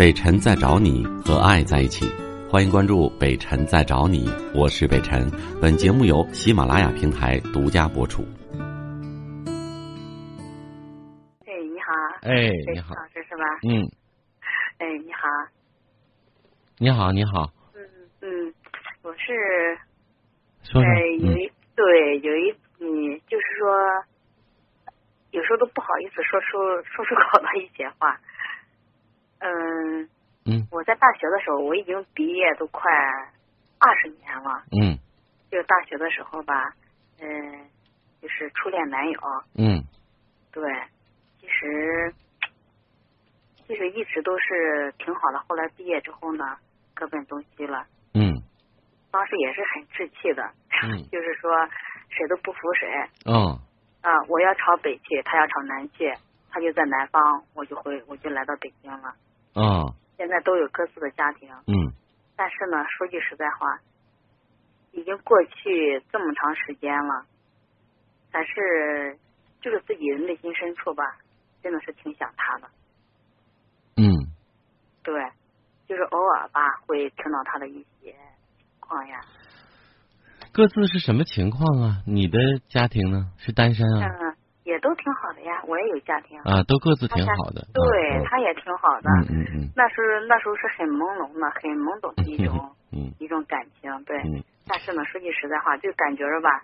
北辰在找你和爱在一起，欢迎关注北辰在找你，我是北辰。本节目由喜马拉雅平台独家播出。哎，你好。哎，你好。老师是吧？嗯。哎，你好。你好，你好。嗯嗯，我是。说说。有一对有一嗯，就是说，有时候都不好意思说出说出口的一些话。嗯嗯，我在大学的时候，我已经毕业都快二十年了。嗯，就大学的时候吧，嗯，就是初恋男友。嗯，对，其实其实一直都是挺好的。后来毕业之后呢，各奔东西了。嗯，当时也是很志气的。嗯，就是说谁都不服谁。嗯。啊，我要朝北去，他要朝南去，他就在南方，我就回，我就来到北京了。啊，现在都有各自的家庭。嗯。但是呢，说句实在话，已经过去这么长时间了，还是就是自己内心深处吧，真的是挺想他的。嗯。对，就是偶尔吧，会听到他的一些情况呀。各自是什么情况啊？你的家庭呢？是单身啊？嗯。也都挺好的呀，我也有家庭啊，都各自挺好的。对他也挺好的。嗯嗯嗯。那时候那时候是很朦胧的，很懵懂的一种嗯一种感情，对。嗯。但是呢，说句实在话，就感觉着吧，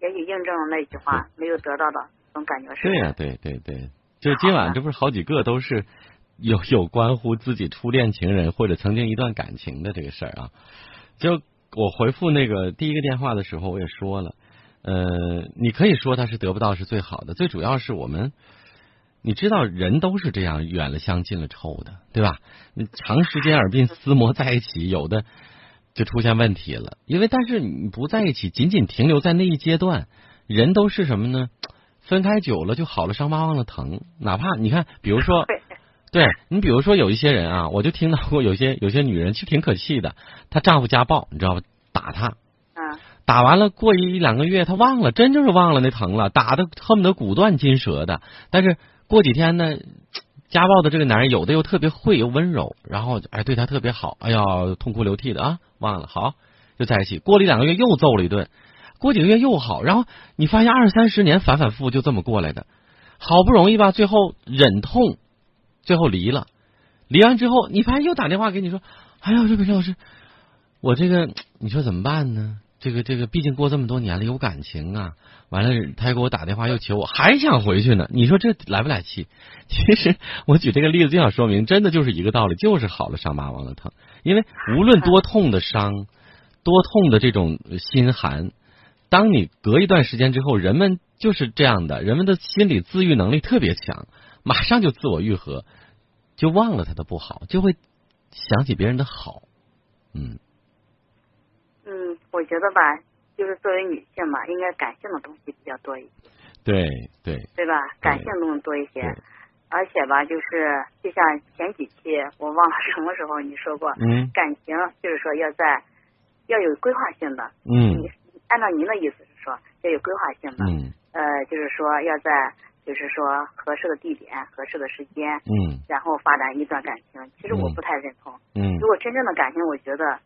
也许印证了那句话，没有得到的，总感觉是。对呀，对对对，就今晚这不是好几个都是有有关乎自己初恋情人或者曾经一段感情的这个事儿啊。就我回复那个第一个电话的时候，我也说了。呃，你可以说他是得不到是最好的，最主要是我们，你知道人都是这样，远了相近了臭的，对吧？你长时间耳鬓厮磨在一起，有的就出现问题了。因为但是你不在一起，仅仅停留在那一阶段，人都是什么呢？分开久了就好了，伤疤忘了疼。哪怕你看，比如说，对你比如说有一些人啊，我就听到过有些有些女人其实挺可气的，她丈夫家暴，你知道吧？打她。打完了，过一两个月，他忘了，真就是忘了那疼了，打的恨不得骨断筋折的。但是过几天呢，家暴的这个男人有的又特别会又温柔，然后哎对他特别好，哎呀痛哭流涕的啊，忘了好就在一起。过了一两个月又揍了一顿，过几个月又好，然后你发现二三十年反反复复就这么过来的，好不容易吧，最后忍痛，最后离了。离完之后，你发现又打电话给你说，哎呀，这个老师，我这个你说怎么办呢？这个这个，毕竟过这么多年了，有感情啊。完了，他又给我打电话，又求我，还想回去呢。你说这来不来气？其实我举这个例子就想说明，真的就是一个道理，就是好了伤疤忘了疼。因为无论多痛的伤，多痛的这种心寒，当你隔一段时间之后，人们就是这样的，人们的心理自愈能力特别强，马上就自我愈合，就忘了他的不好，就会想起别人的好。嗯。我觉得吧，就是作为女性嘛，应该感性的东西比较多一些。对对。对吧？感性东西多一些，而且吧，就是就像前几期我忘了什么时候你说过，嗯，感情就是说要在要有规划性的。嗯。你按照您的意思是说要有规划性的。嗯。呃，就是说要在就是说合适的地点、合适的时间。嗯。然后发展一段感情，其实我不太认同。嗯。如果真正的感情，我觉得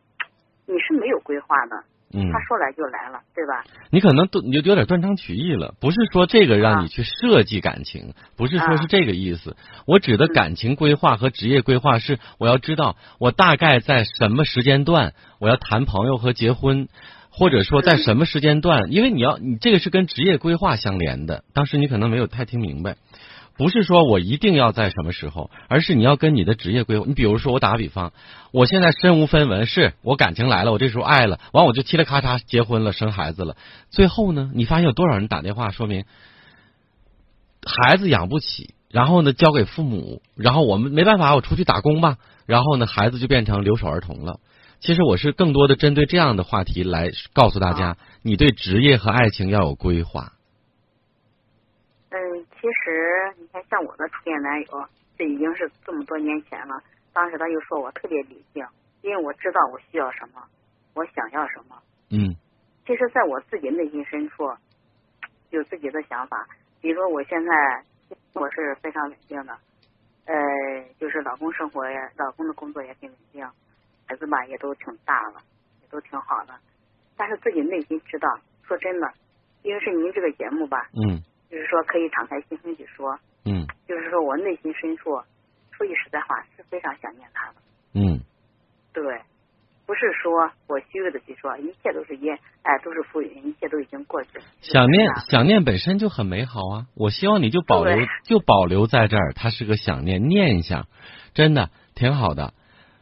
你是没有规划的。嗯，他说来就来了，对吧？你可能都你就有点断章取义了，不是说这个让你去设计感情，不是说是这个意思。我指的感情规划和职业规划是，我要知道我大概在什么时间段我要谈朋友和结婚，或者说在什么时间段，因为你要你这个是跟职业规划相连的。当时你可能没有太听明白。不是说我一定要在什么时候，而是你要跟你的职业规划。你比如说，我打个比方，我现在身无分文，是我感情来了，我这时候爱了，完我就嘁哩咔嚓结婚了，生孩子了。最后呢，你发现有多少人打电话，说明孩子养不起，然后呢交给父母，然后我们没办法，我出去打工吧，然后呢孩子就变成留守儿童了。其实我是更多的针对这样的话题来告诉大家，你对职业和爱情要有规划。其实你看，像我的初恋男友，这已经是这么多年前了。当时他就说我特别理性，因为我知道我需要什么，我想要什么。嗯。其实，在我自己内心深处，有自己的想法。比如说，我现在我是非常稳定的，呃，就是老公生活也，老公的工作也挺稳定，孩子吧也都挺大了，也都挺好的。但是自己内心知道，说真的，因为是您这个节目吧，嗯就是说可以敞开心胸去说，嗯就是说我内心深处，说句实在话，是非常想念他的。嗯对，不是说我虚伪的去说，一切都是因，哎，都是浮云，一切都已经过去了。想念想念本身就很美好啊！我希望你就保留就保留在这儿，它是个想念念一下，真的挺好的。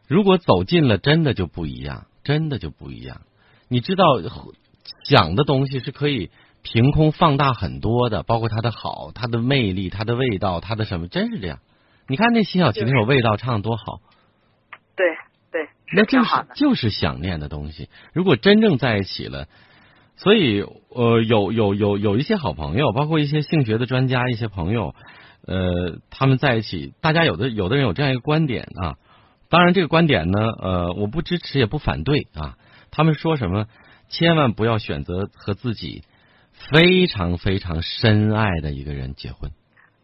如果走近了，真的就不一样，真的就不一样。你知道，想的东西是可以凭空放大很多的，包括它的好、它的魅力、它的味道、它的什么，真是这样。你看那辛晓琪那首《味道》唱的多好，对对，那就是。就是想念的东西。如果真正在一起了，所以呃，有有有有一些好朋友，包括一些性学的专家，一些朋友，呃，他们在一起，大家有的有的人有这样一个观点啊。当然，这个观点呢，呃，我不支持也不反对啊。他们说什么，千万不要选择和自己非常非常深爱的一个人结婚。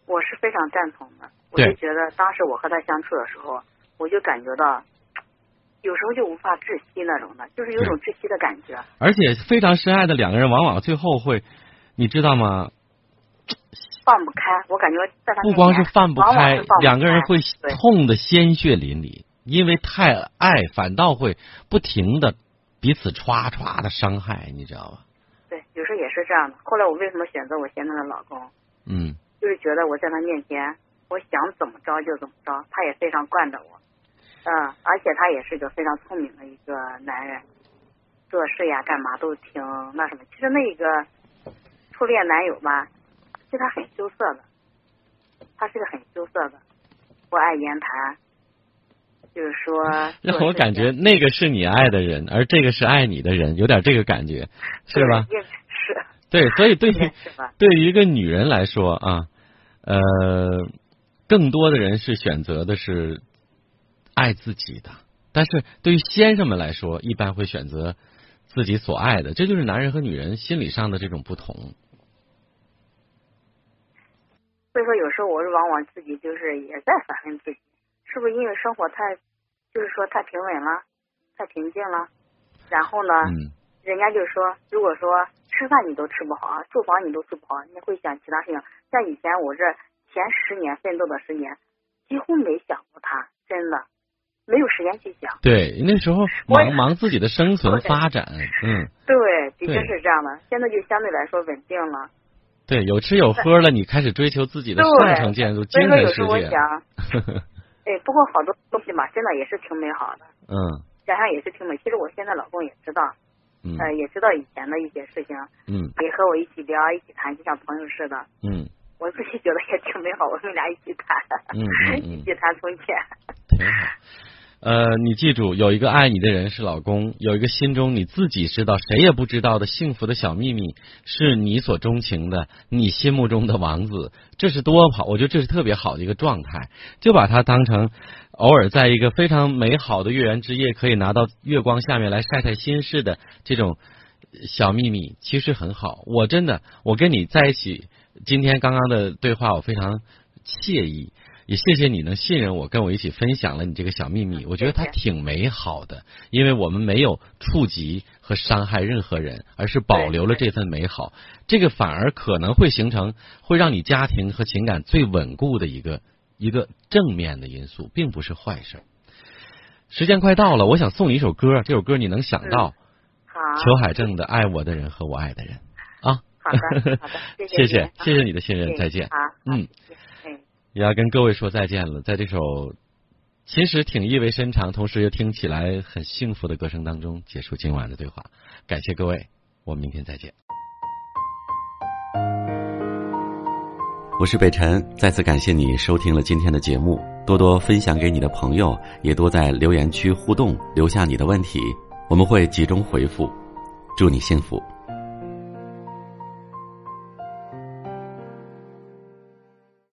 我是非常赞同的。我就觉得当时我和他相处的时候，我就感觉到，有时候就无法窒息那种的，就是有种窒息的感觉。而且非常深爱的两个人，往往最后会，你知道吗？放不开，我感觉在他不光是放不开两个人会痛的鲜血淋漓，因为太爱，反倒会不停的彼此歘歘的伤害，你知道吧？对，有时候也是这样的。后来我为什么选择我现在的老公？嗯就是觉得我在他面前，我想怎么着就怎么着，他也非常惯着我，嗯，而且他也是个非常聪明的一个男人，做事呀干嘛都挺那什么。其实那个初恋男友吧，其实他很羞涩的，他是个很羞涩的，不爱言谈，就是说让我感觉那个是你爱的人，而这个是爱你的人，有点这个感觉，是吧？对是，对，所以对于？对于一个女人来说啊，呃，更多的人是选择的是爱自己的，但是对于先生们来说，一般会选择自己所爱的，这就是男人和女人心理上的这种不同。所以说，有时候我是往往自己就是也在反问自己，是不是因为生活太，就是说太平稳了，太平静了，然后呢，嗯人家就说，如果说吃饭你都吃不好啊，住房你都住不好，你会想其他事情。像以前我这前十年奋斗的十年，几乎没想过他，真的没有时间去想。对，那时候忙忙自己的生存发展，嗯，对，的确是这样的。现在就相对来说稳定了。对，有吃有喝了，你开始追求自己的对上层建筑、精神世有时候我界，想，哎，不过好多东西嘛，真的也是挺美好的，嗯想想也是挺美。其实我现在老公也知道，嗯呃，也知道以前的一些事情，嗯也和我一起聊，一起谈，就像朋友似的。嗯我自己觉得也挺美好，我们俩一起谈，嗯嗯嗯 一起谈从前。挺好。呃，你记住，有一个爱你的人是老公，有一个心中你自己知道、谁也不知道的幸福的小秘密，是你所钟情的，你心目中的王子，这是多好！我觉得这是特别好的一个状态，就把它当成偶尔在一个非常美好的月圆之夜，可以拿到月光下面来晒晒心事的这种小秘密，其实很好。我真的，我跟你在一起，今天刚刚的对话，我非常惬意。也谢谢你能信任我，跟我一起分享了你这个小秘密。我觉得它挺美好的，因为我们没有触及和伤害任何人，而是保留了这份美好。这个反而可能会形成会让你家庭和情感最稳固的一个一个正面的因素，并不是坏事。时间快到了，我想送你一首歌，这首歌你能想到好，裘海正的《爱我的人和我爱的人》啊。好的，好的，谢谢 谢谢你的信任，再见。嗯。也要跟各位说再见了。在这首其实挺意味深长，同时又听起来很幸福的歌声当中，结束今晚的对话。感谢各位，我们明天再见。我是北辰，再次感谢你收听了今天的节目，多多分享给你的朋友，也多在留言区互动，留下你的问题，我们会集中回复。祝你幸福。